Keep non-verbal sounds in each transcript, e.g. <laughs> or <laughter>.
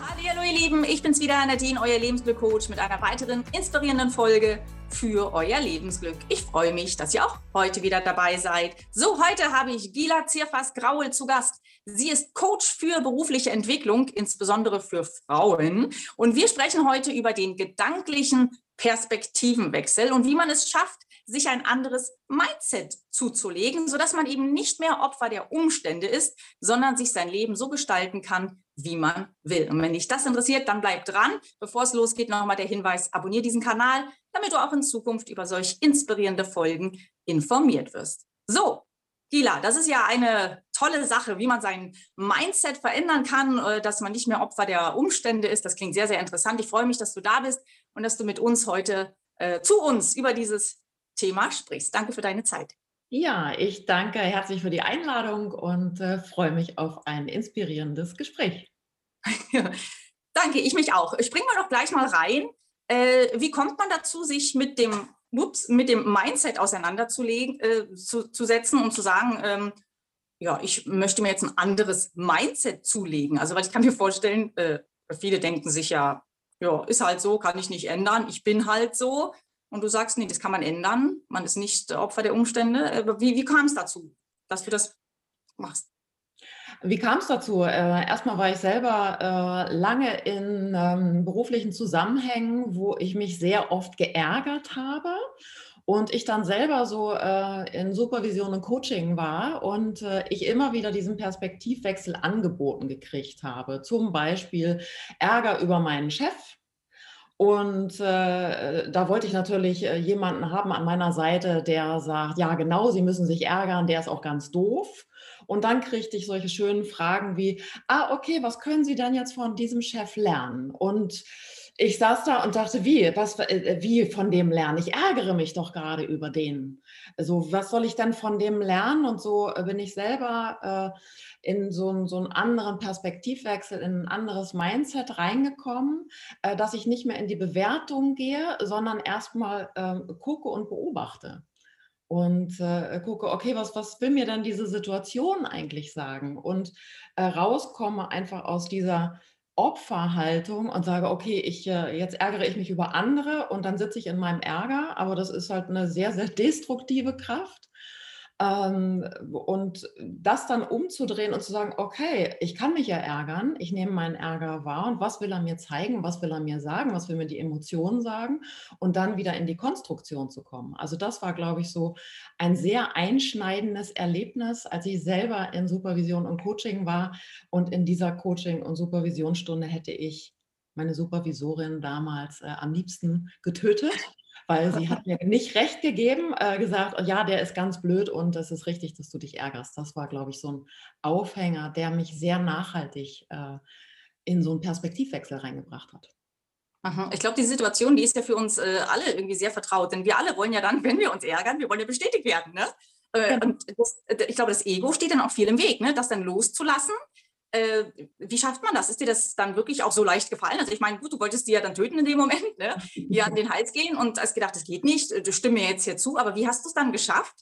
Hallo ihr Lieben, ich bin's wieder, Nadine, euer Lebensglück-Coach mit einer weiteren inspirierenden Folge für euer Lebensglück. Ich freue mich, dass ihr auch heute wieder dabei seid. So, heute habe ich Gila Zirfas-Graul zu Gast. Sie ist Coach für berufliche Entwicklung, insbesondere für Frauen. Und wir sprechen heute über den gedanklichen Perspektivenwechsel und wie man es schafft, sich ein anderes Mindset zuzulegen, sodass man eben nicht mehr Opfer der Umstände ist, sondern sich sein Leben so gestalten kann, wie man will. Und wenn dich das interessiert, dann bleib dran. Bevor es losgeht, nochmal der Hinweis, abonniere diesen Kanal, damit du auch in Zukunft über solch inspirierende Folgen informiert wirst. So, Gila, das ist ja eine tolle Sache, wie man sein Mindset verändern kann, äh, dass man nicht mehr Opfer der Umstände ist. Das klingt sehr, sehr interessant. Ich freue mich, dass du da bist und dass du mit uns heute äh, zu uns über dieses Thema sprichst. Danke für deine Zeit. Ja, ich danke herzlich für die Einladung und äh, freue mich auf ein inspirierendes Gespräch. <laughs> danke, ich mich auch. Springen wir doch gleich mal rein. Äh, wie kommt man dazu, sich mit dem, ups, mit dem Mindset auseinanderzulegen, äh, zu, zu setzen und zu sagen, ähm, ja, ich möchte mir jetzt ein anderes Mindset zulegen? Also, weil ich kann mir vorstellen, äh, viele denken sich ja, ja, ist halt so, kann ich nicht ändern, ich bin halt so und du sagst, nee, das kann man ändern, man ist nicht Opfer der Umstände. Äh, wie, wie kam es dazu, dass du das machst? Wie kam es dazu? Äh, erstmal war ich selber äh, lange in ähm, beruflichen Zusammenhängen, wo ich mich sehr oft geärgert habe und ich dann selber so äh, in Supervision und Coaching war und ich immer wieder diesen Perspektivwechsel angeboten gekriegt habe. Zum Beispiel Ärger über meinen Chef, und äh, da wollte ich natürlich äh, jemanden haben an meiner Seite, der sagt, ja genau, Sie müssen sich ärgern, der ist auch ganz doof. Und dann kriegte ich solche schönen Fragen wie, ah, okay, was können Sie denn jetzt von diesem Chef lernen? Und ich saß da und dachte, wie, was, äh, wie von dem lernen? Ich ärgere mich doch gerade über den. Also was soll ich denn von dem lernen? Und so äh, bin ich selber äh, in so, einen, so einen anderen Perspektivwechsel, in ein anderes Mindset reingekommen, äh, dass ich nicht mehr in die Bewertung gehe, sondern erstmal äh, gucke und beobachte. Und äh, gucke, okay, was, was will mir denn diese Situation eigentlich sagen? Und äh, rauskomme einfach aus dieser Opferhaltung und sage, okay, ich, äh, jetzt ärgere ich mich über andere und dann sitze ich in meinem Ärger, aber das ist halt eine sehr, sehr destruktive Kraft. Ähm, und das dann umzudrehen und zu sagen, okay, ich kann mich ja ärgern, ich nehme meinen Ärger wahr und was will er mir zeigen, was will er mir sagen, was will mir die Emotionen sagen und dann wieder in die Konstruktion zu kommen. Also das war, glaube ich, so ein sehr einschneidendes Erlebnis, als ich selber in Supervision und Coaching war und in dieser Coaching- und Supervisionsstunde hätte ich meine Supervisorin damals äh, am liebsten getötet weil sie hat mir nicht recht gegeben, äh, gesagt, ja, der ist ganz blöd und es ist richtig, dass du dich ärgerst. Das war, glaube ich, so ein Aufhänger, der mich sehr nachhaltig äh, in so einen Perspektivwechsel reingebracht hat. Ich glaube, die Situation, die ist ja für uns äh, alle irgendwie sehr vertraut, denn wir alle wollen ja dann, <laughs> wenn wir uns ärgern, wir wollen ja bestätigt werden. Ne? Äh, genau. Und das, äh, ich glaube, das Ego steht dann auch viel im Weg, ne? das dann loszulassen äh, wie schafft man das? Ist dir das dann wirklich auch so leicht gefallen? Also ich meine, gut, du wolltest die ja dann töten in dem Moment, ne? <laughs> ihr an den Hals gehen und hast gedacht, das geht nicht, du stimme mir jetzt hier zu, aber wie hast du es dann geschafft,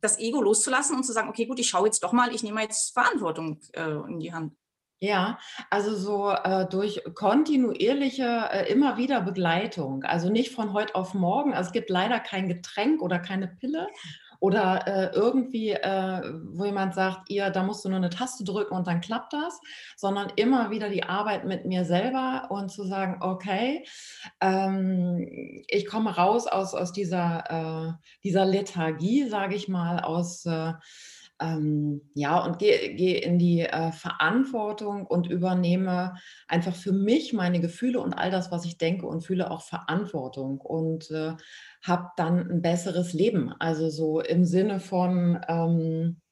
das Ego loszulassen und zu sagen, okay, gut, ich schaue jetzt doch mal, ich nehme jetzt Verantwortung äh, in die Hand? Ja, also so äh, durch kontinuierliche, äh, immer wieder Begleitung. Also nicht von heute auf morgen. Also es gibt leider kein Getränk oder keine Pille, oder äh, irgendwie, äh, wo jemand sagt, ihr, da musst du nur eine Taste drücken und dann klappt das, sondern immer wieder die Arbeit mit mir selber und zu sagen, okay, ähm, ich komme raus aus, aus dieser, äh, dieser Lethargie, sage ich mal, aus äh, ähm, ja, und gehe geh in die äh, Verantwortung und übernehme einfach für mich meine Gefühle und all das, was ich denke und fühle, auch Verantwortung und äh, habe dann ein besseres Leben. Also so im Sinne von, ähm, äh,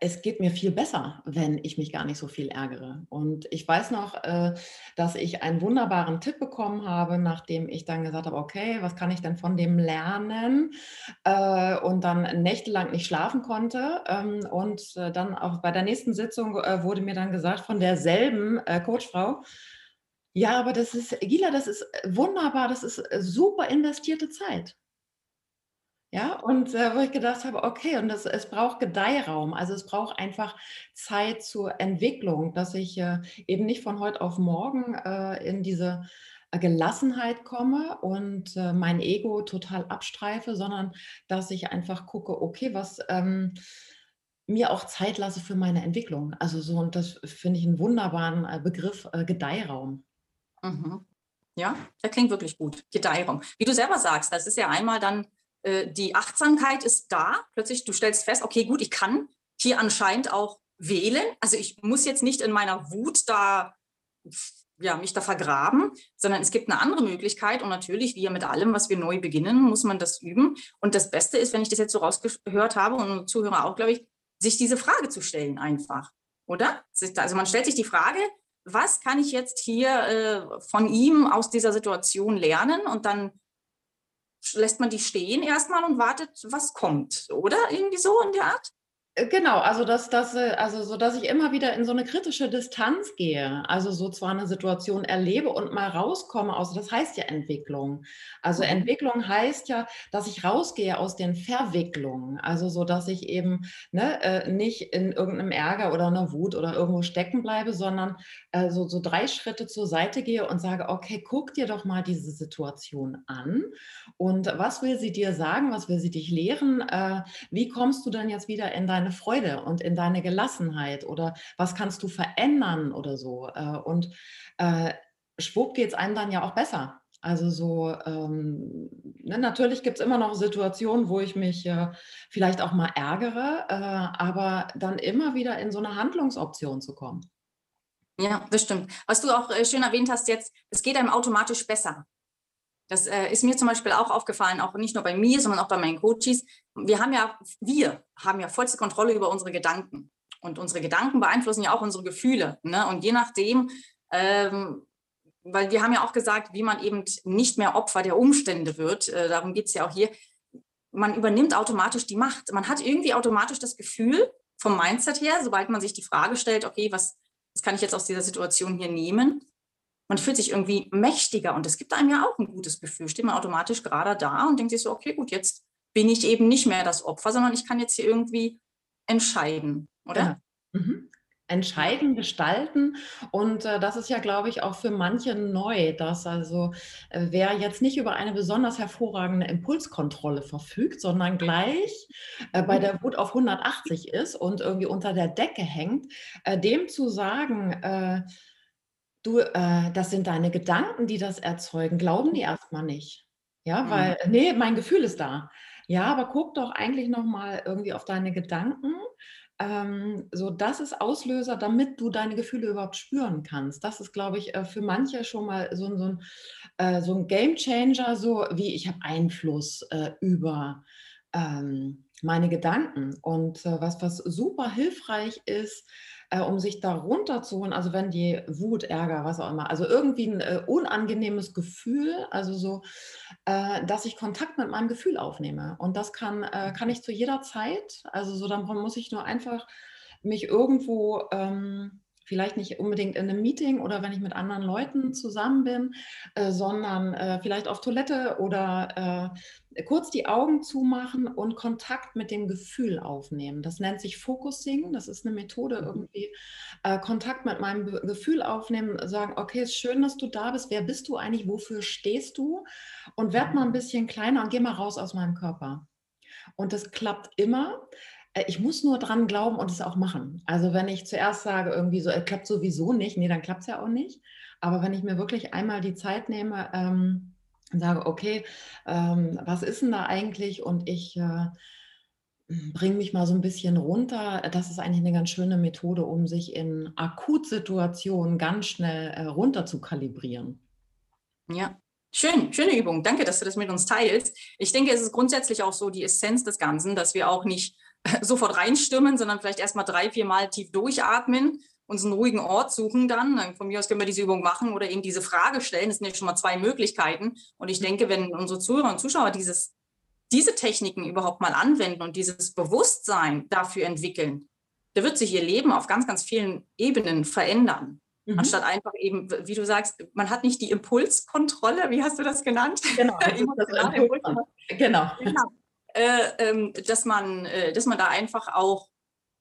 es geht mir viel besser, wenn ich mich gar nicht so viel ärgere. Und ich weiß noch, äh, dass ich einen wunderbaren Tipp bekommen habe, nachdem ich dann gesagt habe, okay, was kann ich denn von dem lernen? Äh, und dann nächtelang nicht schlafen konnte. Ähm, und dann auch bei der nächsten Sitzung wurde mir dann gesagt von derselben Coachfrau, ja, aber das ist, Gila, das ist wunderbar, das ist super investierte Zeit. Ja, und äh, wo ich gedacht habe, okay, und das, es braucht Gedeihraum, also es braucht einfach Zeit zur Entwicklung, dass ich äh, eben nicht von heute auf morgen äh, in diese äh, Gelassenheit komme und äh, mein Ego total abstreife, sondern dass ich einfach gucke, okay, was ähm, mir auch Zeit lasse für meine Entwicklung. Also so, und das finde ich einen wunderbaren äh, Begriff, äh, Gedeihraum. Mhm. Ja, der klingt wirklich gut. Gedeihraum. Wie du selber sagst, das ist ja einmal dann, äh, die Achtsamkeit ist da. Plötzlich, du stellst fest, okay, gut, ich kann hier anscheinend auch wählen. Also ich muss jetzt nicht in meiner Wut da ja, mich da vergraben, sondern es gibt eine andere Möglichkeit. Und natürlich, wie mit allem, was wir neu beginnen, muss man das üben. Und das Beste ist, wenn ich das jetzt so rausgehört habe und Zuhörer auch, glaube ich, sich diese Frage zu stellen einfach. Oder? Also man stellt sich die Frage, was kann ich jetzt hier äh, von ihm aus dieser Situation lernen? Und dann lässt man die stehen erstmal und wartet, was kommt. Oder irgendwie so in der Art? Äh, genau, also dass, dass, äh, also so, dass ich immer wieder in so eine kritische Distanz gehe, also so zwar eine Situation erlebe und mal rauskomme aus, das heißt ja Entwicklung. Also mhm. Entwicklung heißt ja, dass ich rausgehe aus den Verwicklungen, also so, dass ich eben ne, äh, nicht in irgendeinem Ärger oder einer Wut oder irgendwo stecken bleibe, sondern äh, so, so drei Schritte zur Seite gehe und sage, okay, guck dir doch mal diese Situation an. Und was will sie dir sagen, was will sie dich lehren, äh, wie kommst du dann jetzt wieder in deine deine Freude und in deine Gelassenheit oder was kannst du verändern oder so. Äh, und äh, schwupp geht es einem dann ja auch besser. Also so, ähm, ne, natürlich gibt es immer noch Situationen, wo ich mich äh, vielleicht auch mal ärgere, äh, aber dann immer wieder in so eine Handlungsoption zu kommen. Ja, das stimmt. Was du auch äh, schön erwähnt hast jetzt, es geht einem automatisch besser. Das äh, ist mir zum Beispiel auch aufgefallen, auch nicht nur bei mir, sondern auch bei meinen Coaches. Wir haben ja, wir haben ja vollste Kontrolle über unsere Gedanken. Und unsere Gedanken beeinflussen ja auch unsere Gefühle. Ne? Und je nachdem, ähm, weil wir haben ja auch gesagt, wie man eben nicht mehr Opfer der Umstände wird, äh, darum geht es ja auch hier, man übernimmt automatisch die Macht. Man hat irgendwie automatisch das Gefühl vom Mindset her, sobald man sich die Frage stellt, okay, was, was kann ich jetzt aus dieser Situation hier nehmen? man fühlt sich irgendwie mächtiger und es gibt einem ja auch ein gutes Gefühl. Steht man automatisch gerade da und denkt sich so, okay, gut, jetzt bin ich eben nicht mehr das Opfer, sondern ich kann jetzt hier irgendwie entscheiden, oder? Ja. Mhm. Entscheiden, gestalten. Und äh, das ist ja, glaube ich, auch für manche neu, dass also äh, wer jetzt nicht über eine besonders hervorragende Impulskontrolle verfügt, sondern gleich äh, bei der Wut auf 180 ist und irgendwie unter der Decke hängt, äh, dem zu sagen, äh, Du, äh, das sind deine Gedanken, die das erzeugen. Glauben die erstmal nicht. Ja, mhm. weil, nee, mein Gefühl ist da. Ja, aber guck doch eigentlich nochmal irgendwie auf deine Gedanken. Ähm, so, das ist Auslöser, damit du deine Gefühle überhaupt spüren kannst. Das ist, glaube ich, äh, für manche schon mal so, so ein, äh, so ein Game Changer, so wie ich habe Einfluss äh, über ähm, meine Gedanken. Und äh, was, was super hilfreich ist, äh, um sich da runterzuholen, also wenn die Wut, Ärger, was auch immer, also irgendwie ein äh, unangenehmes Gefühl, also so, äh, dass ich Kontakt mit meinem Gefühl aufnehme. Und das kann, äh, kann ich zu jeder Zeit, also so, dann muss ich nur einfach mich irgendwo ähm, vielleicht nicht unbedingt in einem Meeting oder wenn ich mit anderen Leuten zusammen bin, äh, sondern äh, vielleicht auf Toilette oder äh, kurz die Augen zumachen und Kontakt mit dem Gefühl aufnehmen. Das nennt sich Focusing. Das ist eine Methode mhm. irgendwie. Kontakt mit meinem Be Gefühl aufnehmen, sagen, okay, ist schön, dass du da bist. Wer bist du eigentlich? Wofür stehst du? Und werd mal ein bisschen kleiner und geh mal raus aus meinem Körper. Und das klappt immer. Äh, ich muss nur dran glauben und es auch machen. Also wenn ich zuerst sage, irgendwie so, es klappt sowieso nicht, nee, dann klappt es ja auch nicht. Aber wenn ich mir wirklich einmal die Zeit nehme ähm, und sage, okay, ähm, was ist denn da eigentlich? Und ich äh, bringe mich mal so ein bisschen runter. Das ist eigentlich eine ganz schöne Methode, um sich in Akutsituationen ganz schnell äh, runter zu kalibrieren. Ja, Schön, schöne Übung. Danke, dass du das mit uns teilst. Ich denke, es ist grundsätzlich auch so die Essenz des Ganzen, dass wir auch nicht <laughs> sofort reinstürmen, sondern vielleicht erstmal drei, vier Mal tief durchatmen, uns einen ruhigen Ort suchen dann. Von mir aus können wir diese Übung machen oder eben diese Frage stellen. Das sind ja schon mal zwei Möglichkeiten. Und ich denke, wenn unsere Zuhörer und Zuschauer dieses, diese Techniken überhaupt mal anwenden und dieses Bewusstsein dafür entwickeln, da wird sich ihr Leben auf ganz, ganz vielen Ebenen verändern. Mhm. Anstatt einfach eben, wie du sagst, man hat nicht die Impulskontrolle, wie hast du das genannt? Genau. <laughs> Das genau. genau ähm, dass, man, äh, dass man da einfach auch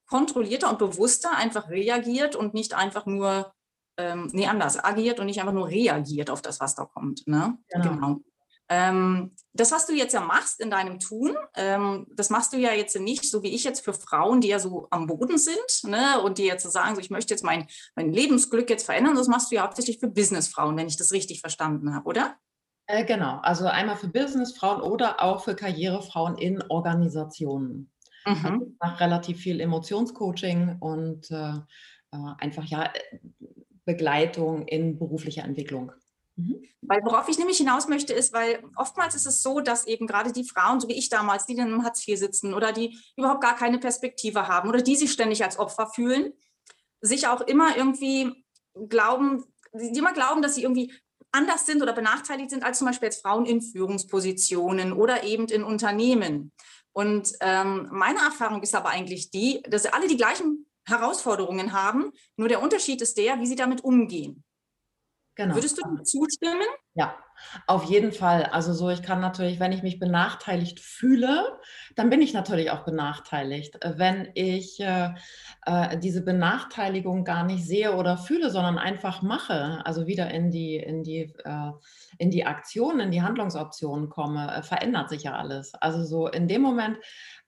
kontrollierter und bewusster einfach reagiert und nicht einfach nur, ähm, nee, anders, agiert und nicht einfach nur reagiert auf das, was da kommt. Ne? Genau. genau. Ähm, das, was du jetzt ja machst in deinem Tun, ähm, das machst du ja jetzt nicht so wie ich jetzt für Frauen, die ja so am Boden sind ne, und die jetzt so sagen, so, ich möchte jetzt mein, mein Lebensglück jetzt verändern. Das machst du ja hauptsächlich für Businessfrauen, wenn ich das richtig verstanden habe, oder? Äh, genau, also einmal für Businessfrauen oder auch für Karrierefrauen in Organisationen. Mhm. Also ich mache relativ viel Emotionscoaching und äh, äh einfach ja Begleitung in beruflicher Entwicklung. Mhm. Weil worauf ich nämlich hinaus möchte, ist, weil oftmals ist es so, dass eben gerade die Frauen, so wie ich damals, die dann im Hartz IV sitzen oder die überhaupt gar keine Perspektive haben oder die sich ständig als Opfer fühlen, sich auch immer irgendwie glauben, die immer glauben, dass sie irgendwie anders sind oder benachteiligt sind als zum Beispiel jetzt Frauen in Führungspositionen oder eben in Unternehmen. Und ähm, meine Erfahrung ist aber eigentlich die, dass sie alle die gleichen Herausforderungen haben, nur der Unterschied ist der, wie sie damit umgehen. Genau. Würdest du zustimmen? Ja, auf jeden Fall. Also so, ich kann natürlich, wenn ich mich benachteiligt fühle, dann bin ich natürlich auch benachteiligt. Wenn ich äh, äh, diese Benachteiligung gar nicht sehe oder fühle, sondern einfach mache, also wieder in die, in die, äh, in die Aktion, in die Handlungsoptionen komme, äh, verändert sich ja alles. Also so in dem Moment,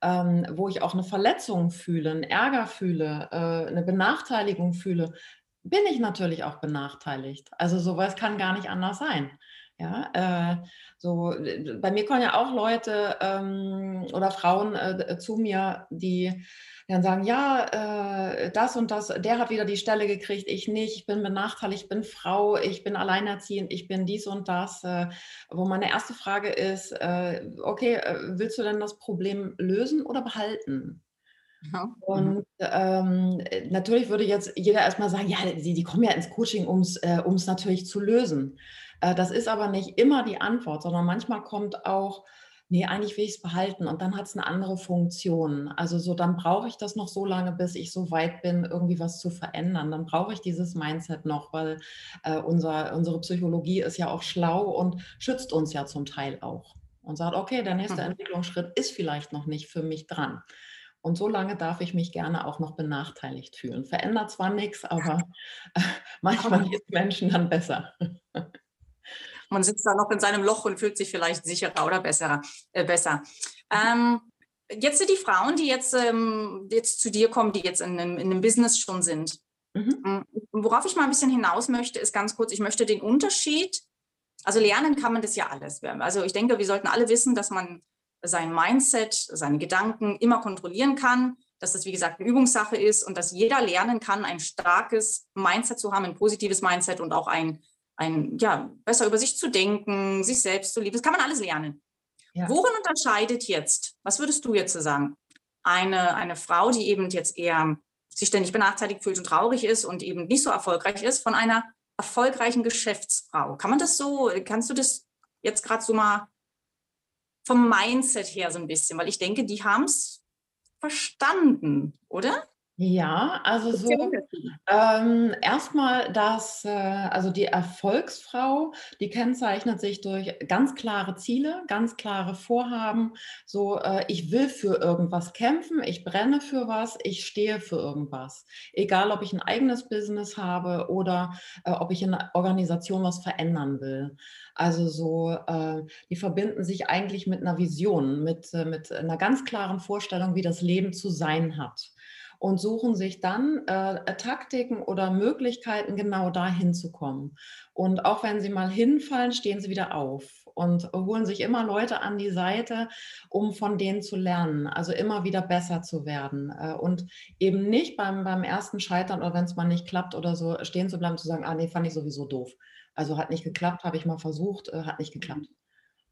ähm, wo ich auch eine Verletzung fühle, einen Ärger fühle, äh, eine Benachteiligung fühle, bin ich natürlich auch benachteiligt. Also sowas kann gar nicht anders sein. Ja, äh, so bei mir kommen ja auch Leute ähm, oder Frauen äh, zu mir, die dann sagen, ja, äh, das und das, der hat wieder die Stelle gekriegt, ich nicht, ich bin benachteiligt, ich bin Frau, ich bin alleinerziehend, ich bin dies und das. Äh, wo meine erste Frage ist, äh, okay, äh, willst du denn das Problem lösen oder behalten? Mhm. Und ähm, natürlich würde jetzt jeder erstmal sagen, ja, die, die kommen ja ins Coaching, um es äh, natürlich zu lösen. Äh, das ist aber nicht immer die Antwort, sondern manchmal kommt auch, nee, eigentlich will ich es behalten und dann hat es eine andere Funktion. Also so, dann brauche ich das noch so lange, bis ich so weit bin, irgendwie was zu verändern. Dann brauche ich dieses Mindset noch, weil äh, unser, unsere Psychologie ist ja auch schlau und schützt uns ja zum Teil auch. Und sagt, okay, der nächste mhm. Entwicklungsschritt ist vielleicht noch nicht für mich dran. Und so lange darf ich mich gerne auch noch benachteiligt fühlen. Verändert zwar nichts, aber äh, <laughs> manchmal es Menschen dann besser. <laughs> Man sitzt da noch in seinem Loch und fühlt sich vielleicht sicherer oder besser. Äh, besser. Ähm, jetzt sind die Frauen, die jetzt, ähm, jetzt zu dir kommen, die jetzt in einem, in einem Business schon sind. Mhm. Mm, worauf ich mal ein bisschen hinaus möchte, ist ganz kurz, ich möchte den Unterschied, also lernen kann man das ja alles. Also ich denke, wir sollten alle wissen, dass man sein Mindset, seine Gedanken immer kontrollieren kann, dass das, wie gesagt, eine Übungssache ist und dass jeder lernen kann, ein starkes Mindset zu haben, ein positives Mindset und auch ein, ein ja, besser über sich zu denken, sich selbst zu lieben. Das kann man alles lernen. Ja. Worin unterscheidet jetzt, was würdest du jetzt sagen, eine, eine Frau, die eben jetzt eher sich ständig benachteiligt fühlt und traurig ist und eben nicht so erfolgreich ist, von einer erfolgreichen Geschäftsfrau? Kann man das so, kannst du das jetzt gerade so mal vom Mindset her so ein bisschen, weil ich denke, die haben es verstanden, oder? Ja, also so ähm, erstmal dass äh, also die Erfolgsfrau, die kennzeichnet sich durch ganz klare Ziele, ganz klare Vorhaben. So, äh, ich will für irgendwas kämpfen, ich brenne für was, ich stehe für irgendwas. Egal, ob ich ein eigenes Business habe oder äh, ob ich in einer Organisation was verändern will. Also so, äh, die verbinden sich eigentlich mit einer Vision, mit, äh, mit einer ganz klaren Vorstellung, wie das Leben zu sein hat und suchen sich dann äh, Taktiken oder Möglichkeiten, genau dahin zu kommen. Und auch wenn sie mal hinfallen, stehen sie wieder auf und holen sich immer Leute an die Seite, um von denen zu lernen, also immer wieder besser zu werden äh, und eben nicht beim, beim ersten Scheitern oder wenn es mal nicht klappt oder so stehen zu bleiben, zu sagen, ah nee, fand ich sowieso doof. Also hat nicht geklappt, habe ich mal versucht, äh, hat nicht geklappt.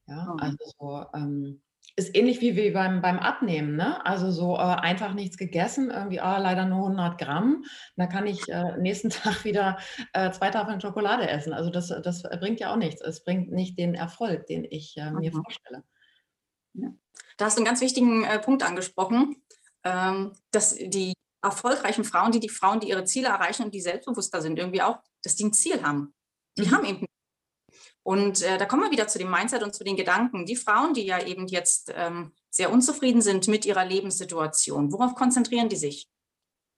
Ja, oh. also so, ähm, ist ähnlich wie, wie beim, beim Abnehmen, ne? Also so äh, einfach nichts gegessen, irgendwie ah, leider nur 100 Gramm. Da kann ich äh, nächsten <laughs> Tag wieder äh, zwei Tafeln Schokolade essen. Also das, das bringt ja auch nichts. Es bringt nicht den Erfolg, den ich äh, mir mhm. vorstelle. Ja. Da hast du einen ganz wichtigen äh, Punkt angesprochen, ähm, dass die erfolgreichen Frauen, die die Frauen, die ihre Ziele erreichen und die selbstbewusster sind, irgendwie auch, dass die ein Ziel haben. Die mhm. haben eben und äh, da kommen wir wieder zu dem Mindset und zu den Gedanken. Die Frauen, die ja eben jetzt ähm, sehr unzufrieden sind mit ihrer Lebenssituation, worauf konzentrieren die sich?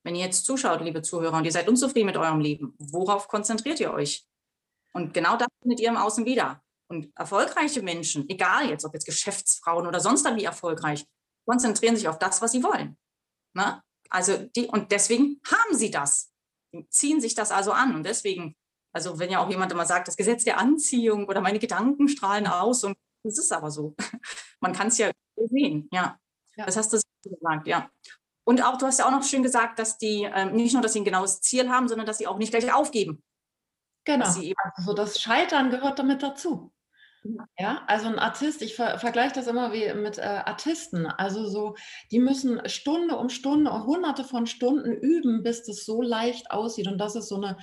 Wenn ihr jetzt zuschaut, liebe Zuhörer, und ihr seid unzufrieden mit eurem Leben, worauf konzentriert ihr euch? Und genau das findet ihr im Außen wieder. Und erfolgreiche Menschen, egal jetzt, ob jetzt Geschäftsfrauen oder sonst wie erfolgreich, konzentrieren sich auf das, was sie wollen. Ne? Also die, und deswegen haben sie das. Ziehen sich das also an. Und deswegen, also wenn ja auch jemand immer sagt, das Gesetz der Anziehung oder meine Gedanken strahlen aus, und das ist aber so. <laughs> Man kann es ja sehen, ja. ja. Das hast du gesagt, ja. Und auch, du hast ja auch noch schön gesagt, dass die ähm, nicht nur, dass sie ein genaues Ziel haben, sondern dass sie auch nicht gleich aufgeben. Genau. Also das Scheitern gehört damit dazu. Ja, also ein Artist, ich ver vergleiche das immer wie mit äh, Artisten. Also so, die müssen Stunde um Stunde und hunderte von Stunden üben, bis das so leicht aussieht. Und das ist so eine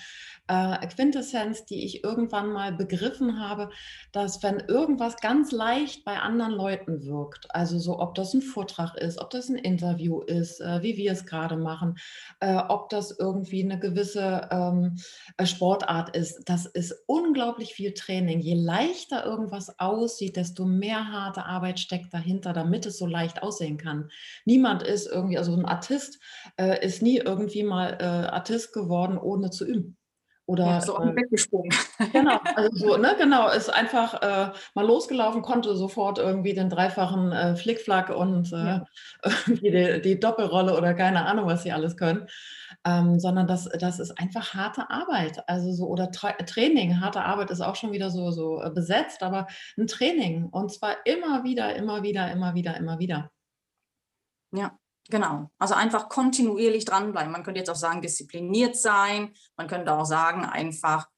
äh, Quintessenz, die ich irgendwann mal begriffen habe, dass wenn irgendwas ganz leicht bei anderen Leuten wirkt, also so, ob das ein Vortrag ist, ob das ein Interview ist, äh, wie wir es gerade machen, äh, ob das irgendwie eine gewisse ähm, äh, Sportart ist, das ist unglaublich viel Training. Je leichter irgendwas aussieht, desto mehr harte Arbeit steckt dahinter, damit es so leicht aussehen kann. Niemand ist irgendwie, also ein Artist äh, ist nie irgendwie mal äh, Artist geworden, ohne zu üben. Oder ja, so äh, weggesprungen. Genau, <laughs> also so, ne, genau, ist einfach äh, mal losgelaufen, konnte sofort irgendwie den dreifachen äh, Flickflack und äh, ja. <laughs> die, die, Doppelrolle oder keine Ahnung, was sie alles können. Ähm, sondern das, das ist einfach harte Arbeit. Also so, oder Tra Training, harte Arbeit ist auch schon wieder so, so äh, besetzt, aber ein Training. Und zwar immer wieder, immer wieder, immer wieder, immer wieder. Ja, Genau, also einfach kontinuierlich dranbleiben. Man könnte jetzt auch sagen, diszipliniert sein. Man könnte auch sagen, einfach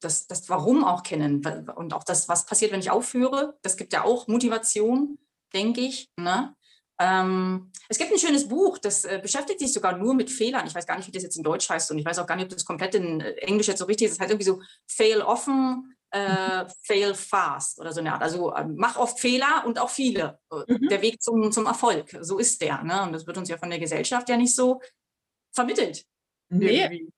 das, das Warum auch kennen und auch das, was passiert, wenn ich aufhöre. Das gibt ja auch Motivation, denke ich. Ne? Ähm, es gibt ein schönes Buch, das äh, beschäftigt sich sogar nur mit Fehlern. Ich weiß gar nicht, wie das jetzt in Deutsch heißt und ich weiß auch gar nicht, ob das komplett in äh, Englisch jetzt so richtig ist. Das heißt irgendwie so Fail offen, äh, fail fast oder so eine Art. Also äh, mach oft Fehler und auch viele. Mhm. Der Weg zum, zum Erfolg, so ist der. Ne? Und das wird uns ja von der Gesellschaft ja nicht so vermittelt. Nee, irgendwie.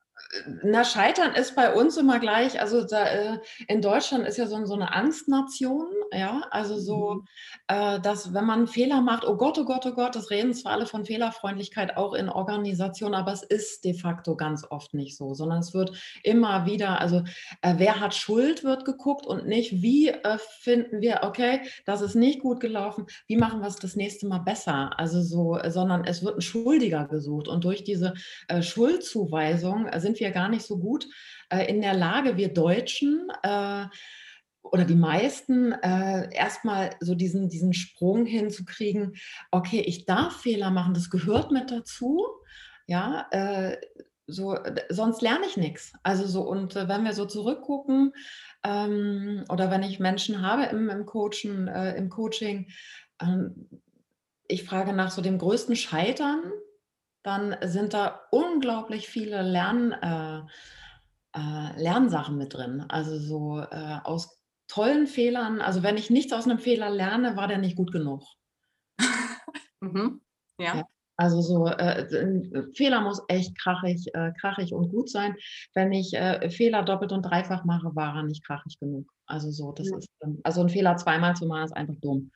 Na, Scheitern ist bei uns immer gleich, also da, äh, in Deutschland ist ja so, so, eine Angstnation, ja, also so, mhm. äh, dass wenn man Fehler macht, oh Gott, oh Gott, oh Gott, das reden zwar alle von Fehlerfreundlichkeit auch in Organisationen, aber es ist de facto ganz oft nicht so, sondern es wird immer wieder, also äh, wer hat Schuld, wird geguckt und nicht, wie äh, finden wir, okay, das ist nicht gut gelaufen, wie machen wir es das nächste Mal besser, also so, sondern es wird ein Schuldiger gesucht und durch diese äh, Schuldzuweisung sind sind wir gar nicht so gut äh, in der Lage, wir Deutschen äh, oder die meisten äh, erstmal so diesen, diesen Sprung hinzukriegen, okay, ich darf Fehler machen, das gehört mit dazu. Ja, äh, so, sonst lerne ich nichts. Also so, und äh, wenn wir so zurückgucken, ähm, oder wenn ich Menschen habe im, im, Coachen, äh, im Coaching, ähm, ich frage nach so dem größten Scheitern dann sind da unglaublich viele Lern, äh, äh, Lernsachen mit drin. Also so äh, aus tollen Fehlern. Also wenn ich nichts aus einem Fehler lerne, war der nicht gut genug. <laughs> mhm. ja. ja. Also so äh, Fehler muss echt krachig, äh, krachig und gut sein. Wenn ich äh, Fehler doppelt und dreifach mache, war er nicht krachig genug. Also so, das ja. ist also ein Fehler zweimal zu machen ist einfach dumm.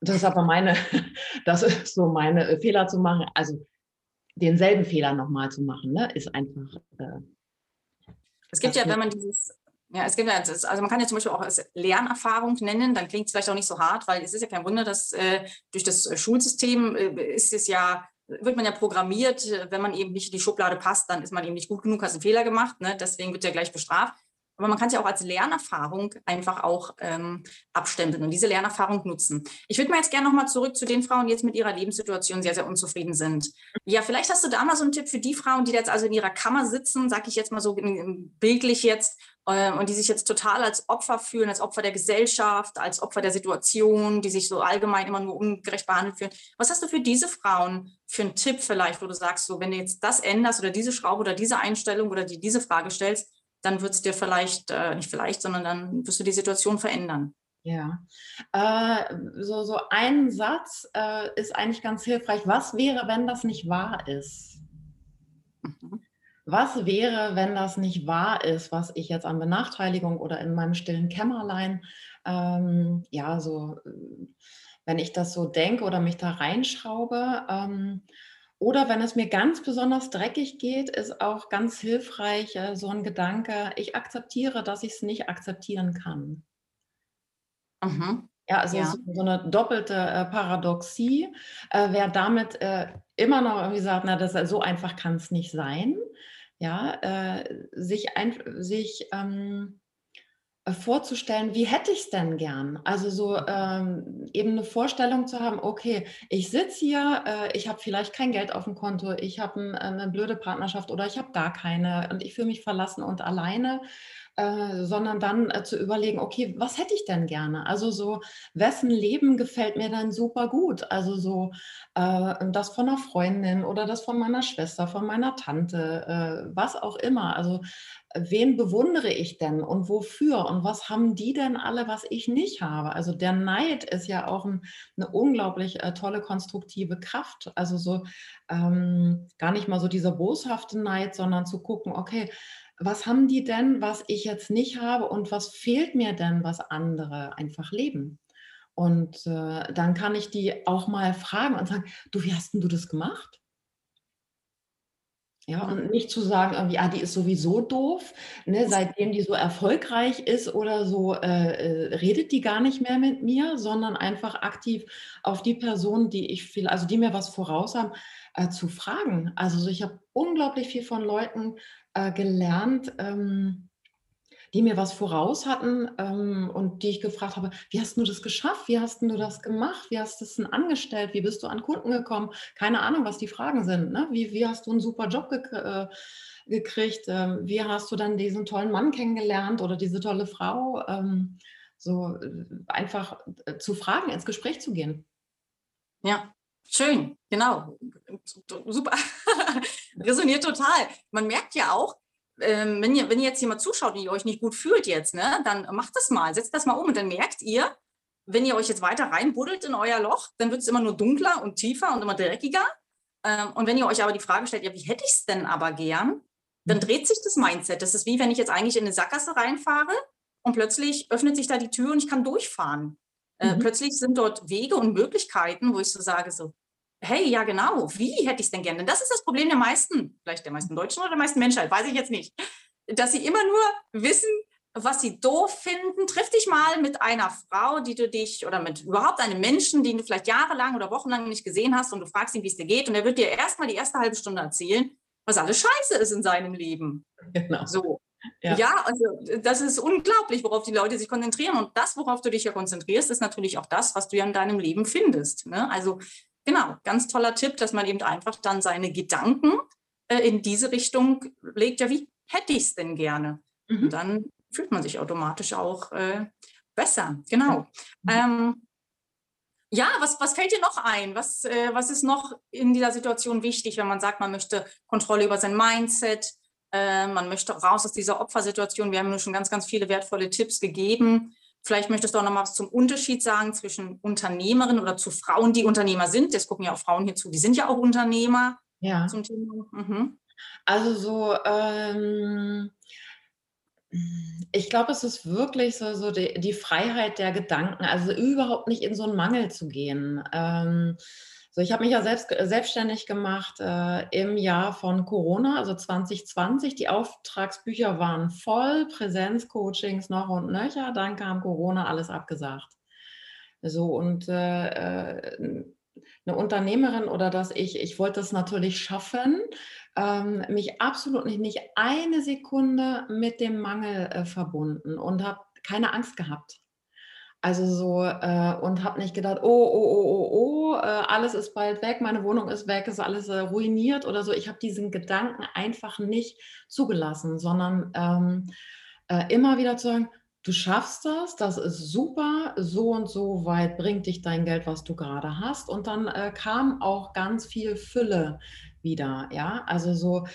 Das ist aber meine, <laughs> das ist so meine äh, Fehler zu machen. Also denselben Fehler nochmal zu machen, ne, ist einfach. Äh, es gibt ja, wenn man dieses, ja, es gibt ja, also man kann ja zum Beispiel auch als Lernerfahrung nennen, dann klingt es vielleicht auch nicht so hart, weil es ist ja kein Wunder, dass äh, durch das Schulsystem äh, ist es ja, wird man ja programmiert, wenn man eben nicht in die Schublade passt, dann ist man eben nicht gut genug, hast einen Fehler gemacht, ne? deswegen wird er gleich bestraft. Aber man kann es ja auch als Lernerfahrung einfach auch ähm, abstempeln und diese Lernerfahrung nutzen. Ich würde mal jetzt gerne nochmal zurück zu den Frauen, die jetzt mit ihrer Lebenssituation sehr, sehr unzufrieden sind. Ja, vielleicht hast du da mal so einen Tipp für die Frauen, die jetzt also in ihrer Kammer sitzen, sag ich jetzt mal so bildlich jetzt, äh, und die sich jetzt total als Opfer fühlen, als Opfer der Gesellschaft, als Opfer der Situation, die sich so allgemein immer nur ungerecht behandelt fühlen. Was hast du für diese Frauen für einen Tipp vielleicht, wo du sagst, so wenn du jetzt das änderst oder diese Schraube oder diese Einstellung oder die diese Frage stellst, dann wird es dir vielleicht, äh, nicht vielleicht, sondern dann wirst du die Situation verändern. Ja, äh, so, so ein Satz äh, ist eigentlich ganz hilfreich. Was wäre, wenn das nicht wahr ist? Mhm. Was wäre, wenn das nicht wahr ist, was ich jetzt an Benachteiligung oder in meinem stillen Kämmerlein, ähm, ja, so wenn ich das so denke oder mich da reinschraube. Ähm, oder wenn es mir ganz besonders dreckig geht, ist auch ganz hilfreich äh, so ein Gedanke, ich akzeptiere, dass ich es nicht akzeptieren kann. Mhm. Ja, also ja. So, so, eine doppelte äh, Paradoxie. Äh, wer damit äh, immer noch irgendwie sagt, na, das, so einfach kann es nicht sein, ja, äh, sich, ein, sich ähm, äh, vorzustellen, wie hätte ich es denn gern? Also so ähm, eben eine Vorstellung zu haben, okay, ich sitze hier, äh, ich habe vielleicht kein Geld auf dem Konto, ich habe ein, eine blöde Partnerschaft oder ich habe gar keine und ich fühle mich verlassen und alleine. Äh, sondern dann äh, zu überlegen, okay, was hätte ich denn gerne? Also so, wessen Leben gefällt mir dann super gut? Also so äh, das von einer Freundin oder das von meiner Schwester, von meiner Tante, äh, was auch immer. Also wen bewundere ich denn und wofür und was haben die denn alle, was ich nicht habe? Also der Neid ist ja auch ein, eine unglaublich äh, tolle konstruktive Kraft. Also so ähm, gar nicht mal so dieser boshafte Neid, sondern zu gucken, okay, was haben die denn, was ich jetzt nicht habe und was fehlt mir denn, was andere einfach leben? Und äh, dann kann ich die auch mal fragen und sagen, du, wie hast denn du das gemacht? Ja, und nicht zu sagen, irgendwie, ah, die ist sowieso doof, ne, seitdem die so erfolgreich ist oder so, äh, äh, redet die gar nicht mehr mit mir, sondern einfach aktiv auf die Person, die ich viel, also die mir was voraus haben, äh, zu fragen. Also ich habe unglaublich viel von Leuten äh, gelernt, ähm, die mir was voraus hatten ähm, und die ich gefragt habe, wie hast du das geschafft? Wie hast du das gemacht? Wie hast du es denn angestellt? Wie bist du an Kunden gekommen? Keine Ahnung, was die Fragen sind. Ne? Wie, wie hast du einen super Job gek äh, gekriegt? Ähm, wie hast du dann diesen tollen Mann kennengelernt oder diese tolle Frau? Ähm, so äh, einfach äh, zu fragen, ins Gespräch zu gehen. Ja, schön, genau. Super. <laughs> Resoniert total. Man merkt ja auch, ähm, wenn, ihr, wenn ihr jetzt jemand zuschaut und ihr euch nicht gut fühlt jetzt, ne, dann macht das mal, setzt das mal um und dann merkt ihr, wenn ihr euch jetzt weiter reinbuddelt in euer Loch, dann wird es immer nur dunkler und tiefer und immer dreckiger. Ähm, und wenn ihr euch aber die Frage stellt, ja, wie hätte ich es denn aber gern, dann mhm. dreht sich das Mindset. Das ist wie wenn ich jetzt eigentlich in eine Sackgasse reinfahre und plötzlich öffnet sich da die Tür und ich kann durchfahren. Äh, mhm. Plötzlich sind dort Wege und Möglichkeiten, wo ich so sage, so, hey, ja genau, wie hätte ich es denn gerne? Denn das ist das Problem der meisten, vielleicht der meisten Deutschen oder der meisten Menschheit, weiß ich jetzt nicht, dass sie immer nur wissen, was sie doof finden. Triff dich mal mit einer Frau, die du dich oder mit überhaupt einem Menschen, den du vielleicht jahrelang oder wochenlang nicht gesehen hast und du fragst ihn, wie es dir geht und er wird dir erstmal die erste halbe Stunde erzählen, was alles scheiße ist in seinem Leben. Genau. So. Ja. ja, also das ist unglaublich, worauf die Leute sich konzentrieren. Und das, worauf du dich ja konzentrierst, ist natürlich auch das, was du ja in deinem Leben findest. Ne? Also genau, ganz toller Tipp, dass man eben einfach dann seine Gedanken äh, in diese Richtung legt. Ja, wie hätte ich es denn gerne? Mhm. Und dann fühlt man sich automatisch auch äh, besser. Genau. Mhm. Ähm, ja, was, was fällt dir noch ein? Was, äh, was ist noch in dieser Situation wichtig, wenn man sagt, man möchte Kontrolle über sein Mindset, äh, man möchte raus aus dieser Opfersituation? Wir haben nur schon ganz, ganz viele wertvolle Tipps gegeben. Vielleicht möchtest du auch noch mal was zum Unterschied sagen zwischen Unternehmerinnen oder zu Frauen, die Unternehmer sind. Das gucken ja auch Frauen hierzu, die sind ja auch Unternehmer. Ja. Zum Thema. Mhm. Also so, ähm, ich glaube, es ist wirklich so, so die, die, Freiheit der Gedanken, also überhaupt nicht in so einen Mangel zu gehen. Ähm, so, ich habe mich ja selbst selbstständig gemacht äh, im Jahr von Corona, also 2020. Die Auftragsbücher waren voll, Präsenzcoachings noch und nöcher. Dann kam Corona, alles abgesagt. So und äh, äh eine Unternehmerin oder dass ich, ich wollte es natürlich schaffen, ähm, mich absolut nicht, nicht eine Sekunde mit dem Mangel äh, verbunden und habe keine Angst gehabt. Also so, äh, und habe nicht gedacht, oh, oh, oh, oh, oh, äh, alles ist bald weg, meine Wohnung ist weg, ist alles äh, ruiniert oder so. Ich habe diesen Gedanken einfach nicht zugelassen, sondern ähm, äh, immer wieder zu sagen, du schaffst das, das ist super, so und so weit bringt dich dein Geld, was du gerade hast. Und dann äh, kam auch ganz viel Fülle wieder, ja. Also so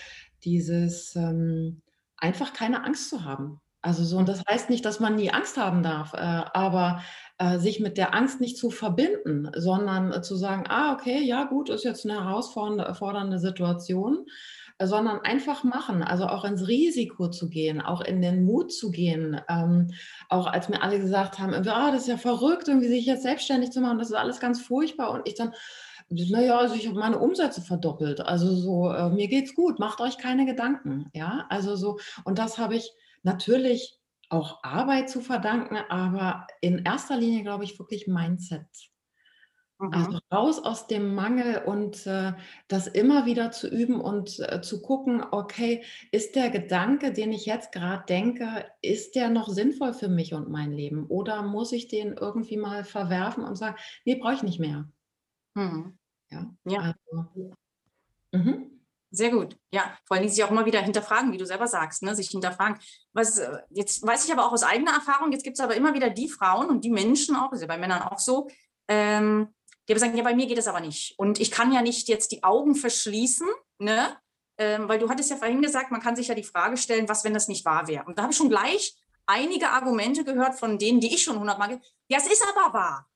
dieses ähm, einfach keine Angst zu haben. Also so, und das heißt nicht, dass man nie Angst haben darf, äh, aber äh, sich mit der Angst nicht zu verbinden, sondern äh, zu sagen, ah, okay, ja gut, ist jetzt eine herausfordernde Situation. sondern einfach machen, also auch ins Risiko zu gehen, auch in den Mut zu gehen. Ähm, auch als mir alle gesagt haben, ah, das ist ja verrückt, irgendwie sich jetzt selbstständig zu machen, das ist alles ganz furchtbar. Und ich dann, naja, also ich habe meine Umsätze verdoppelt. Also so, äh, mir geht's gut, macht euch keine Gedanken. Ja, also so, und das habe ich natürlich auch Arbeit zu verdanken, aber in erster Linie, glaube ich, wirklich Mindset. Also Mhm. raus aus dem Mangel und äh, das immer wieder zu üben und äh, zu gucken, okay, ist der Gedanke, den ich jetzt gerade denke, ist der noch sinnvoll für mich und mein Leben? Oder muss ich den irgendwie mal verwerfen und sagen, nee, brauche ich nicht mehr? Mhm. Ja, Ja. also, mhm. Sehr gut. Ja, vor allem sich auch immer wieder hinterfragen, wie du selber sagst, ne? sich hinterfragen. Was, äh, jetzt weiß ich aber auch aus eigener Erfahrung, jetzt gibt es aber immer wieder die Frauen und die Menschen auch, ist ja bei Männern auch so, ähm, die aber sagen, ja, bei mir geht es aber nicht. Und ich kann ja nicht jetzt die Augen verschließen, ne? Ähm, weil du hattest ja vorhin gesagt, man kann sich ja die Frage stellen, was, wenn das nicht wahr wäre. Und da habe ich schon gleich einige Argumente gehört von denen, die ich schon hundertmal, ja, es ist aber wahr.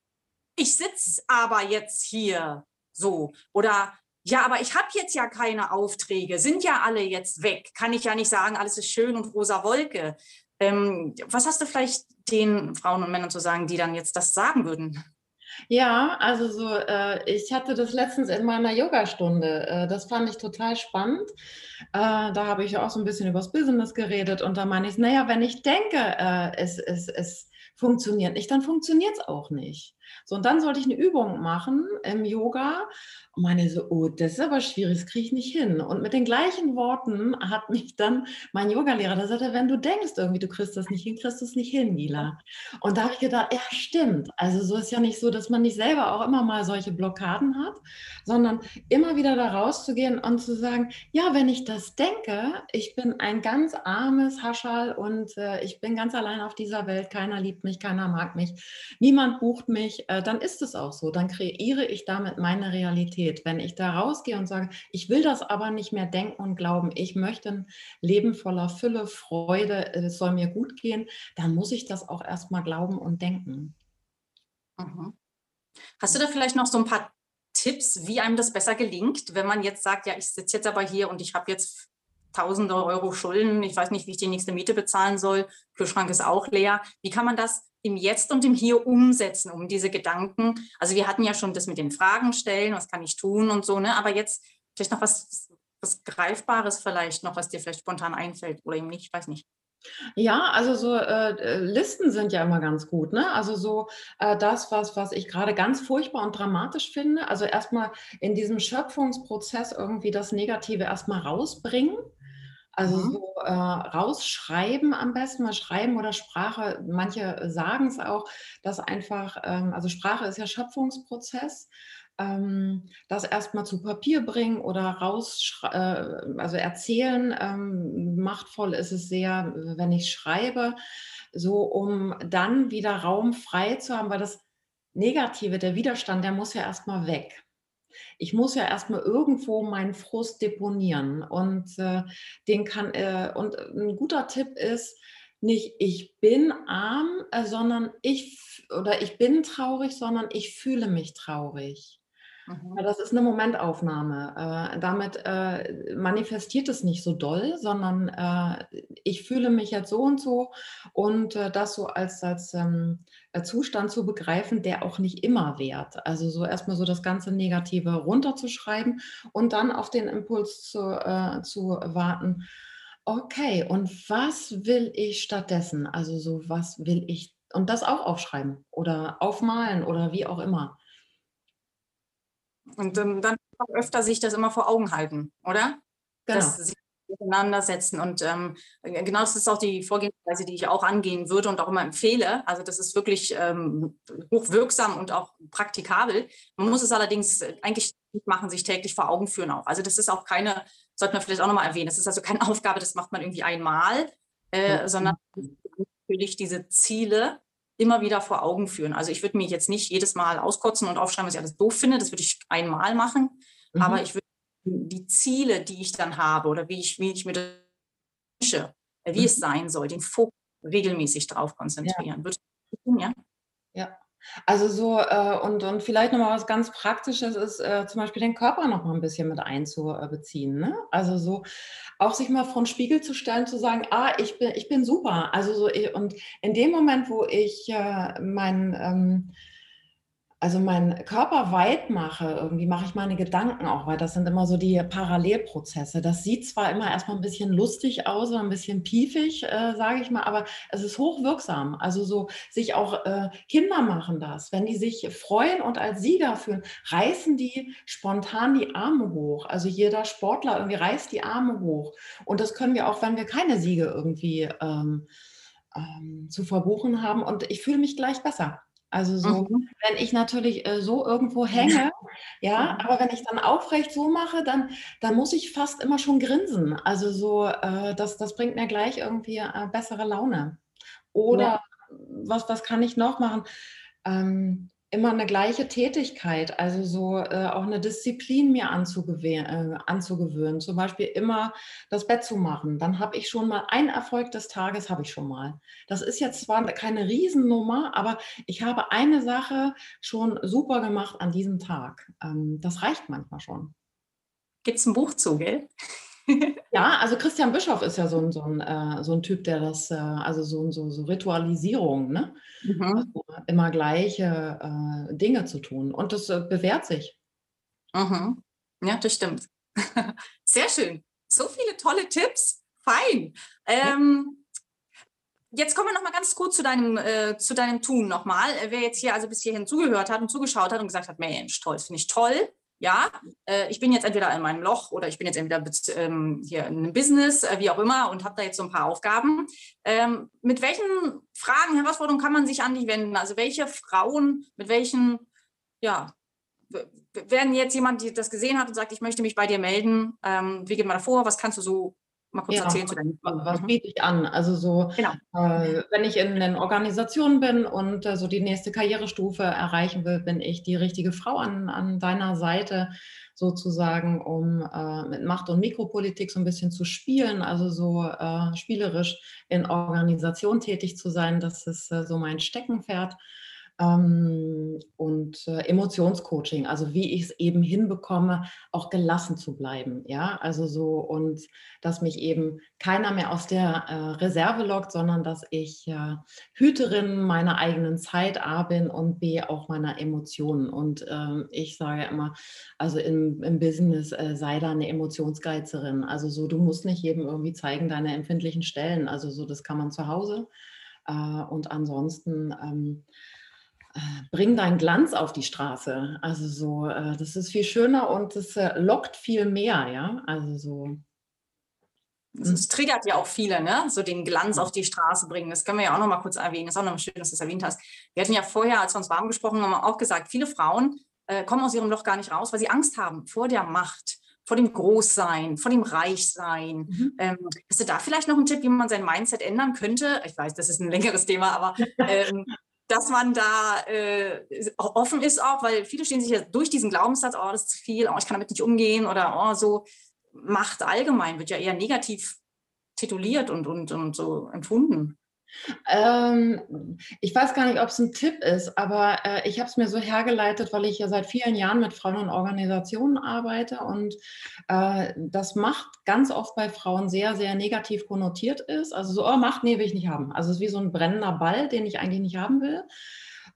Ich sitze aber jetzt hier so. Oder ja, aber ich habe jetzt ja keine Aufträge, sind ja alle jetzt weg. Kann ich ja nicht sagen, alles ist schön und rosa Wolke. Ähm, was hast du vielleicht den Frauen und Männern zu sagen, die dann jetzt das sagen würden? Ja, also so, äh, ich hatte das letztens in meiner Yogastunde. Äh, das fand ich total spannend. Äh, da habe ich auch so ein bisschen übers Business geredet und da meine ich, naja, wenn ich denke, äh, es, es, es funktioniert nicht, dann funktioniert es auch nicht. So, und dann sollte ich eine Übung machen im Yoga und meine so, oh, das ist aber schwierig, das kriege ich nicht hin. Und mit den gleichen Worten hat mich dann mein Yogalehrer, der sagte, wenn du denkst irgendwie, du kriegst das nicht hin, kriegst du es nicht hin, Gila. Und da habe ich gedacht, ja, stimmt. Also so ist ja nicht so, dass man nicht selber auch immer mal solche Blockaden hat, sondern immer wieder da rauszugehen und zu sagen, ja, wenn ich das denke, ich bin ein ganz armes Haschal und äh, ich bin ganz allein auf dieser Welt, keiner liebt mich, keiner mag mich, niemand bucht mich, äh, dann ist es auch so. Dann kreiere ich damit meine Realität. Wenn ich da rausgehe und sage, ich will das aber nicht mehr denken und glauben, ich möchte ein Leben voller Fülle, Freude, es soll mir gut gehen, dann muss ich das auch erstmal glauben und denken. Mhm. Hast du da vielleicht noch so ein paar Tipps, wie einem das besser gelingt, wenn man jetzt sagt, ja, ich sitze jetzt aber hier und ich habe jetzt tausende Euro Schulden, ich weiß nicht, wie ich die nächste Miete bezahlen soll, Kühlschrank ist auch leer. Wie kann man das im Jetzt und im Hier umsetzen, um diese Gedanken? Also wir hatten ja schon das mit den Fragen stellen, was kann ich tun und so, ne? Aber jetzt vielleicht noch was, was Greifbares vielleicht noch, was dir vielleicht spontan einfällt oder eben nicht, ich weiß nicht. Ja, also so äh, äh, Listen sind ja immer ganz gut, ne? Also so äh, das, was, was ich gerade ganz furchtbar und dramatisch finde, also erstmal in diesem Schöpfungsprozess irgendwie das Negative erstmal rausbringen. Also Mhm. so äh, rausschreiben am besten, mal schreiben oder Sprache. Manche sagen es auch, dass einfach, ähm, also Sprache ist ja Schöpfungsprozess. Ähm, das erstmal zu Papier bringen oder raus, äh, also erzählen. Ähm, machtvoll ist es sehr, wenn ich schreibe, so um dann wieder Raum frei zu haben, weil das Negative, der Widerstand, der muss ja erstmal weg. Ich muss ja erstmal irgendwo meinen Frust deponieren und äh, den kann äh, und ein guter Tipp ist nicht ich bin arm, äh, sondern ich oder ich bin traurig, sondern ich fühle mich traurig. Mhm. Das ist 'ne Momentaufnahme. Äh, damit, äh, manifestiert es nicht so doll, sondern, äh, ich fühle mich jetzt so und so und, äh, das so als als, ähm, äh, Zustand zu begreifen, der auch nicht immer währt. Also, so erst mal so das ganze Negative runterzuschreiben und dann auf den Impuls zu äh, zu warten: „Okay, und was will ich stattdessen?“ Also, so was will ich und das auch aufschreiben oder aufmalen oder wie auch immer. Und ähm, dann öfter sich das immer vor Augen halten, oder? Genau. dass sie sich auseinandersetzen. Und ähm, äh, genau das ist auch die Vorgehensweise, die ich auch angehen würde und auch immer empfehle. Also das ist wirklich ähm, hochwirksam und auch praktikabel. Man muss es allerdings äh, eigentlich nicht machen, sich täglich vor Augen führen auch. Also das ist auch keine, sollte man vielleicht auch nochmal erwähnen, das ist also keine <laughs> Aufgabe, das macht man irgendwie einmal, äh, sondern natürlich diese Ziele immer wieder vor Augen führen. Also ich würde mir jetzt nicht jedes Mal auskotzen und aufschreiben, was ich alles doof finde. Das würde ich einmal machen. Mhm. Aber ich würde die Ziele, die ich dann habe oder wie ich, wie ich mir das wünsche, wie Mhm. es sein soll, den Fokus regelmäßig darauf konzentrieren. Würdest du tun, ja? Ja. Also so, äh, und, und vielleicht nochmal was ganz Praktisches ist, äh, zum Beispiel den Körper noch mal ein bisschen mit einzubeziehen. Ne? Also so auch sich mal vor den Spiegel zu stellen, zu sagen, ah, ich bin, ich bin super. Also so, und in dem Moment, wo ich äh, mein ähm, also meinen Körper weit mache, irgendwie mache ich meine Gedanken auch, weil das sind immer so die Parallelprozesse. Das sieht zwar immer erstmal ein bisschen lustig aus oder ein bisschen piefig, äh, sage ich mal, aber es ist hochwirksam. Also so sich auch äh, Kinder machen das. Wenn die sich freuen und als Sieger fühlen, reißen die spontan die Arme hoch. Also jeder Sportler irgendwie reißt die Arme hoch. Und das können wir auch, wenn wir keine Siege irgendwie ähm, ähm, zu verbuchen haben. Und ich fühle mich gleich besser. Also so, mhm. wenn ich natürlich äh, so irgendwo hänge, ja, aber wenn ich dann aufrecht so mache, dann, dann muss ich fast immer schon grinsen. Also so, äh, das, das bringt mir gleich irgendwie äh, bessere Laune. Oder ja. was, was kann ich noch machen? Ähm, immer eine gleiche Tätigkeit, also so äh, auch eine Disziplin mir äh, anzugewöhnen, zum Beispiel immer das Bett zu machen. Dann habe ich schon mal einen Erfolg des Tages, habe ich schon mal. Das ist jetzt zwar keine Riesennummer, aber ich habe eine Sache schon super gemacht an diesem Tag. Ähm, das reicht manchmal schon. Gibt es ein Buch zu, gell? <laughs> Ja, also Christian Bischoff ist ja so ein, so ein, äh, so ein Typ, der das, äh, also so, so, so Ritualisierung, ne? Mhm. Also immer gleiche äh, Dinge zu tun. Und das äh, bewährt sich. Mhm. Ja, das stimmt. <laughs> Sehr schön. So viele tolle Tipps. Fein. Ähm, jetzt kommen wir noch mal ganz kurz zu deinem, äh, zu deinem Tun nochmal. Wer jetzt hier also bis hierhin zugehört hat und zugeschaut hat und gesagt hat, Mensch, toll, finde ich toll ja, äh, ich bin jetzt entweder in meinem Loch oder ich bin jetzt entweder ähm, hier in einem Business, äh, wie auch immer, und habe da jetzt so ein paar Aufgaben. Ähm, mit welchen Fragen, Herausforderungen kann man sich an dich wenden? Also welche Frauen, mit welchen, ja, werden jetzt jemand, das gesehen hat und sagt, ich möchte mich bei dir melden, ähm, wie geht man da vor? Was kannst du so mal kurz ja, erzählen zu deinem Was mhm. biete ich an? Also so, genau. äh, wenn ich in den Organisationen bin und äh, so die nächste Karrierestufe erreichen will, bin ich die richtige Frau an, an deiner Seite sozusagen, um äh, mit Macht- und Mikropolitik so ein bisschen zu spielen, also so äh, spielerisch in Organisation tätig zu sein. Das ist äh, so mein Steckenpferd. Ähm, und äh, Emotionscoaching, also wie ich es eben hinbekomme, auch gelassen zu bleiben. Ja, also so und dass mich eben keiner mehr aus der äh, Reserve lockt, sondern dass ich äh, Hüterin meiner eigenen Zeit A bin und B auch meiner Emotionen. Und ähm, ich sage immer, also im, im Business äh, sei da eine Emotionsgeizerin. Also so, du musst nicht jedem irgendwie zeigen, deine empfindlichen Stellen. Also so, das kann man zu Hause. Äh, und ansonsten ähm, bring deinen Glanz auf die Straße. Also so, äh, das ist viel schöner und es äh, lockt viel mehr, ja. Also so. Es triggert ja auch viele, ne? So den Glanz auf die Straße bringen. Das können wir ja auch noch mal kurz erwähnen. Das ist auch noch mal schön, dass du es erwähnt hast. Wir hatten ja vorher, als wir uns warm gesprochen haben, auch gesagt, viele Frauen äh, kommen aus ihrem Loch gar nicht raus, weil sie Angst haben vor der Macht, vor dem Großsein, vor dem Reichsein. Mhm. Ähm, hast du da vielleicht noch einen Tipp, wie man sein Mindset ändern könnte? Ich weiß, das ist ein längeres Thema, aber <laughs> ähm, dass man da äh, offen ist auch, weil viele stehen sich ja durch diesen Glaubenssatz, oh, das ist zu viel, oh, ich kann damit nicht umgehen oder oh, so. Macht allgemein wird ja eher negativ tituliert und, und, und so empfunden. Ähm, ich weiß gar nicht, ob es ein Tipp ist, aber äh, ich habe es mir so hergeleitet, weil ich ja seit vielen Jahren mit Frauen und Organisationen arbeite und äh, das Macht ganz oft bei Frauen sehr, sehr negativ konnotiert ist. Also so, oh, Macht, nee, will ich nicht haben. Also es ist wie so ein brennender Ball, den ich eigentlich nicht haben will.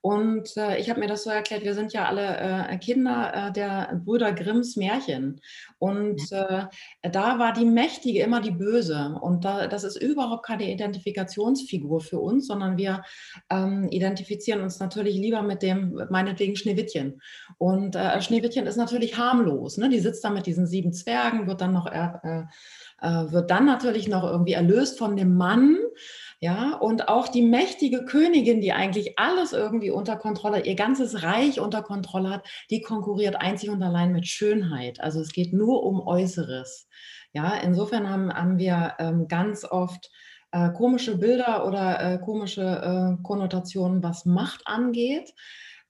Und äh, ich habe mir das so erklärt, wir sind ja alle äh, Kinder äh, der Brüder Grimms Märchen. Und äh, da war die Mächtige immer die Böse. Und da, das ist überhaupt keine Identifikationsfigur für uns, sondern wir ähm, identifizieren uns natürlich lieber mit dem, meinetwegen Schneewittchen. Und äh, Schneewittchen ist natürlich harmlos. Ne? Die sitzt da mit diesen sieben Zwergen, wird dann noch, äh, wird dann natürlich noch irgendwie erlöst von dem Mann. Ja, und auch die mächtige Königin, die eigentlich alles irgendwie unter Kontrolle, ihr ganzes Reich unter Kontrolle hat, die konkurriert einzig und allein mit Schönheit. Also es geht nur um Äußeres. Ja, insofern haben, haben wir ähm, ganz oft äh, komische Bilder oder äh, komische äh, Konnotationen, was Macht angeht,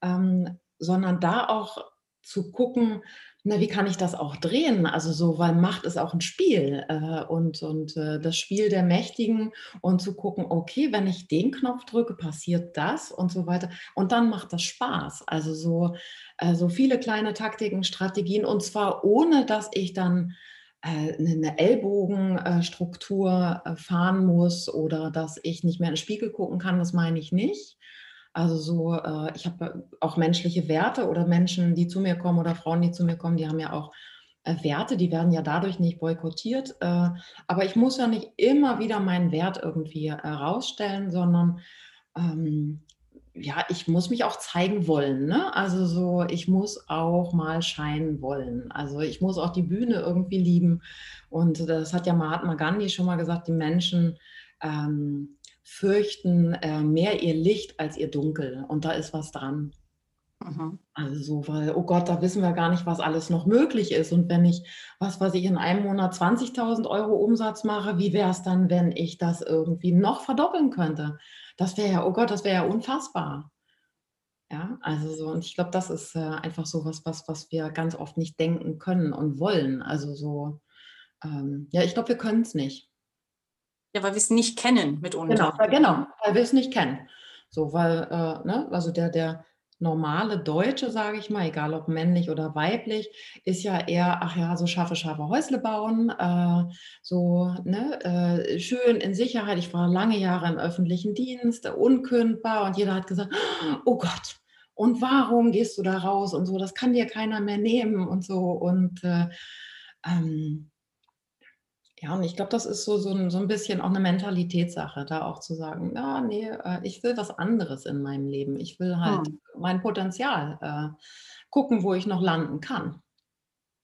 ähm, sondern da auch zu gucken, na, wie kann ich das auch drehen? Also so, weil Macht ist auch ein Spiel äh, und, und äh, das Spiel der Mächtigen und zu gucken, okay, wenn ich den Knopf drücke, passiert das und so weiter. Und dann macht das Spaß. Also so, äh, so viele kleine Taktiken, Strategien und zwar ohne, dass ich dann äh, eine Ellbogenstruktur äh, fahren muss oder dass ich nicht mehr in den Spiegel gucken kann, das meine ich nicht also so, äh, ich habe auch menschliche Werte oder Menschen, die zu mir kommen oder Frauen, die zu mir kommen, die haben ja auch äh, Werte, die werden ja dadurch nicht boykottiert. Äh, aber ich muss ja nicht immer wieder meinen Wert irgendwie herausstellen, sondern ähm, ja, ich muss mich auch zeigen wollen. Ne? Also so, ich muss auch mal scheinen wollen. Also ich muss auch die Bühne irgendwie lieben. Und das hat ja Mahatma Gandhi schon mal gesagt, die Menschen ähm, fürchten äh, mehr ihr Licht als ihr Dunkel. Und da ist was dran. Mhm. Also so, weil, oh Gott, da wissen wir gar nicht, was alles noch möglich ist. Und wenn ich, was weiß ich, in einem Monat 20.000 Euro Umsatz mache, wie wäre es dann, wenn ich das irgendwie noch verdoppeln könnte? Das wäre ja, oh Gott, das wäre ja unfassbar. Ja, also so, und ich glaube, das ist äh, einfach so was, was, was wir ganz oft nicht denken können und wollen. Also so, ähm, ja, ich glaube, wir können es nicht. Ja, weil wir es nicht kennen mitunter. Genau, genau, weil wir es nicht kennen. So, weil, äh, ne, also der, der normale Deutsche, sage ich mal, egal ob männlich oder weiblich, ist ja eher, ach ja, so scharfe, scharfe Häusle bauen, äh, so ne, äh, schön in Sicherheit. Ich war lange Jahre im öffentlichen Dienst, unkündbar und jeder hat gesagt, oh Gott, und warum gehst du da raus und so, das kann dir keiner mehr nehmen und so. Und äh, ähm, ja, und ich glaube, das ist so, so, ein, so ein bisschen auch eine Mentalitätssache, da auch zu sagen, ja, nee, äh, ich will was anderes in meinem Leben. Ich will halt hm. mein Potenzial äh, gucken, wo ich noch landen kann.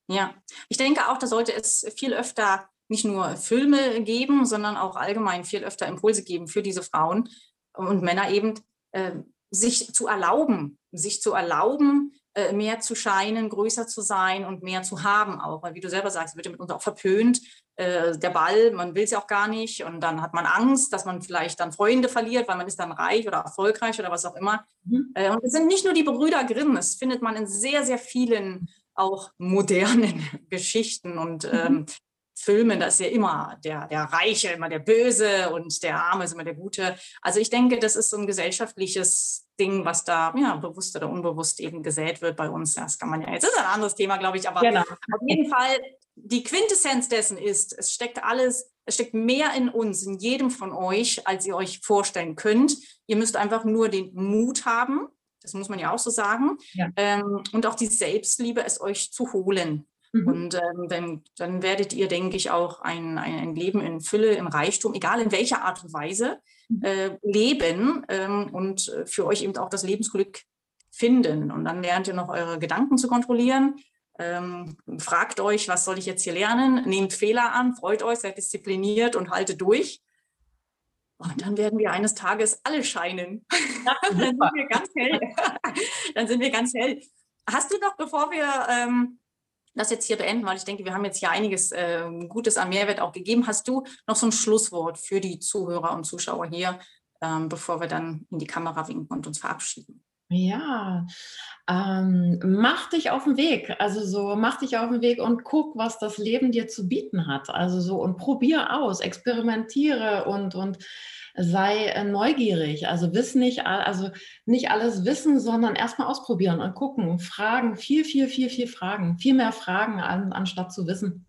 Ja, ich denke auch, da sollte es viel öfter nicht nur Filme geben, sondern auch allgemein viel öfter Impulse geben für diese Frauen und Männer eben, äh, sich zu erlauben, sich zu erlauben, äh, mehr zu scheinen, größer zu sein und mehr zu haben auch. Weil wie du selber sagst, wird ja mit uns auch verpönt. Äh, der Ball, man will es ja auch gar nicht. Und dann hat man Angst, dass man vielleicht dann Freunde verliert, weil man ist dann reich oder erfolgreich oder was auch immer. Mhm. Äh, und es sind nicht nur die Brüder Grimm, das findet man in sehr, sehr vielen auch modernen <laughs> Geschichten und mhm. ähm, Filmen, da ist ja immer der, der Reiche, immer der Böse und der Arme ist immer der Gute. Also ich denke, das ist so ein gesellschaftliches Ding, was da ja, bewusst oder unbewusst eben gesät wird bei uns. Das kann man ja, jetzt ist ein anderes Thema, glaube ich, aber genau. auf jeden Fall die Quintessenz dessen ist, es steckt alles, es steckt mehr in uns, in jedem von euch, als ihr euch vorstellen könnt. Ihr müsst einfach nur den Mut haben, das muss man ja auch so sagen, ja. ähm, und auch die Selbstliebe, es euch zu holen. Mhm. Und ähm, dann, dann, werdet ihr, denke ich, auch ein, ein, Leben in Fülle, im Reichtum, egal in welcher Art und Weise, mhm. äh, leben ähm, und äh, für euch eben auch das Lebensglück finden. Und dann lernt ihr noch eure Gedanken zu kontrollieren. Ähm, fragt euch, was soll ich jetzt hier lernen? Nehmt Fehler an, freut euch, seid diszipliniert und haltet durch. Und dann werden wir eines Tages alle scheinen. <laughs> Dann sind wir ganz hell. <laughs> dann sind wir ganz hell. Hast du noch, bevor wir ähm, das jetzt hier beenden, weil ich denke, wir haben jetzt hier einiges äh, Gutes an Mehrwert auch gegeben. Hast du noch so ein Schlusswort für die Zuhörer und Zuschauer hier, ähm, bevor wir dann in die Kamera winken und uns verabschieden? Ja, ähm, mach dich auf den Weg. Also so, mach dich auf den Weg und guck, was das Leben dir zu bieten hat. Also so und probier aus, experimentiere und und sei äh, neugierig. Also wiss nicht, also nicht alles wissen, sondern erstmal ausprobieren und gucken, fragen, viel, viel, viel, viel fragen, viel mehr fragen, an, anstatt zu wissen.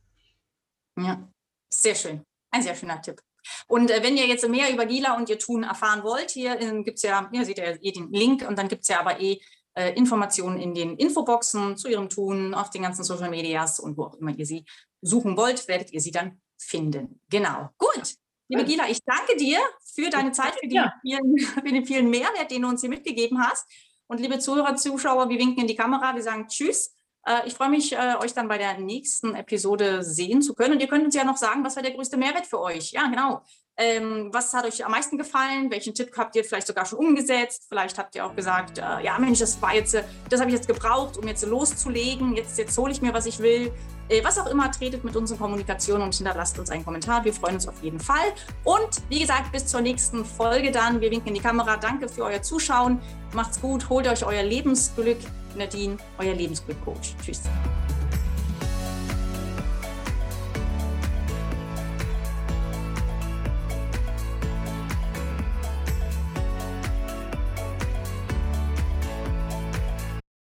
Ja, sehr schön. Ein sehr schöner Tipp. Und äh, wenn ihr jetzt mehr über Gila und ihr Tun erfahren wollt, hier äh, gibt es ja, ihr seht ja eh den Link und dann gibt es ja aber eh äh, Informationen in den Infoboxen zu ihrem Tun, auf den ganzen Social Medias und wo auch immer ihr sie suchen wollt, werdet ihr sie dann finden. Genau. Gut. Liebe Gila, ich danke dir für deine Zeit, für, ja. vielen, <laughs> für den vielen Mehrwert, den du uns hier mitgegeben hast. Und liebe Zuhörer, Zuschauer, wir winken in die Kamera, wir sagen Tschüss. Äh, ich freue mich, äh, euch dann bei der nächsten Episode sehen zu können. Und ihr könnt uns ja noch sagen, was war der größte Mehrwert für euch? Ja, genau. Ähm, was hat euch am meisten gefallen? Welchen Tipp habt ihr vielleicht sogar schon umgesetzt? Vielleicht habt ihr auch gesagt, äh, ja Mensch, das war jetzt, das habe ich jetzt gebraucht, um jetzt loszulegen. Jetzt, jetzt hole ich mir, was ich will. Äh, was auch immer, tretet mit uns in Kommunikation und hinterlasst uns einen Kommentar. Wir freuen uns auf jeden Fall. Und wie gesagt, bis zur nächsten Folge dann. Wir winken in die Kamera. Danke für euer Zuschauen. Macht's gut, holt euch euer Lebensglück. Nadine, euer Lebensglück-Coach. Tschüss.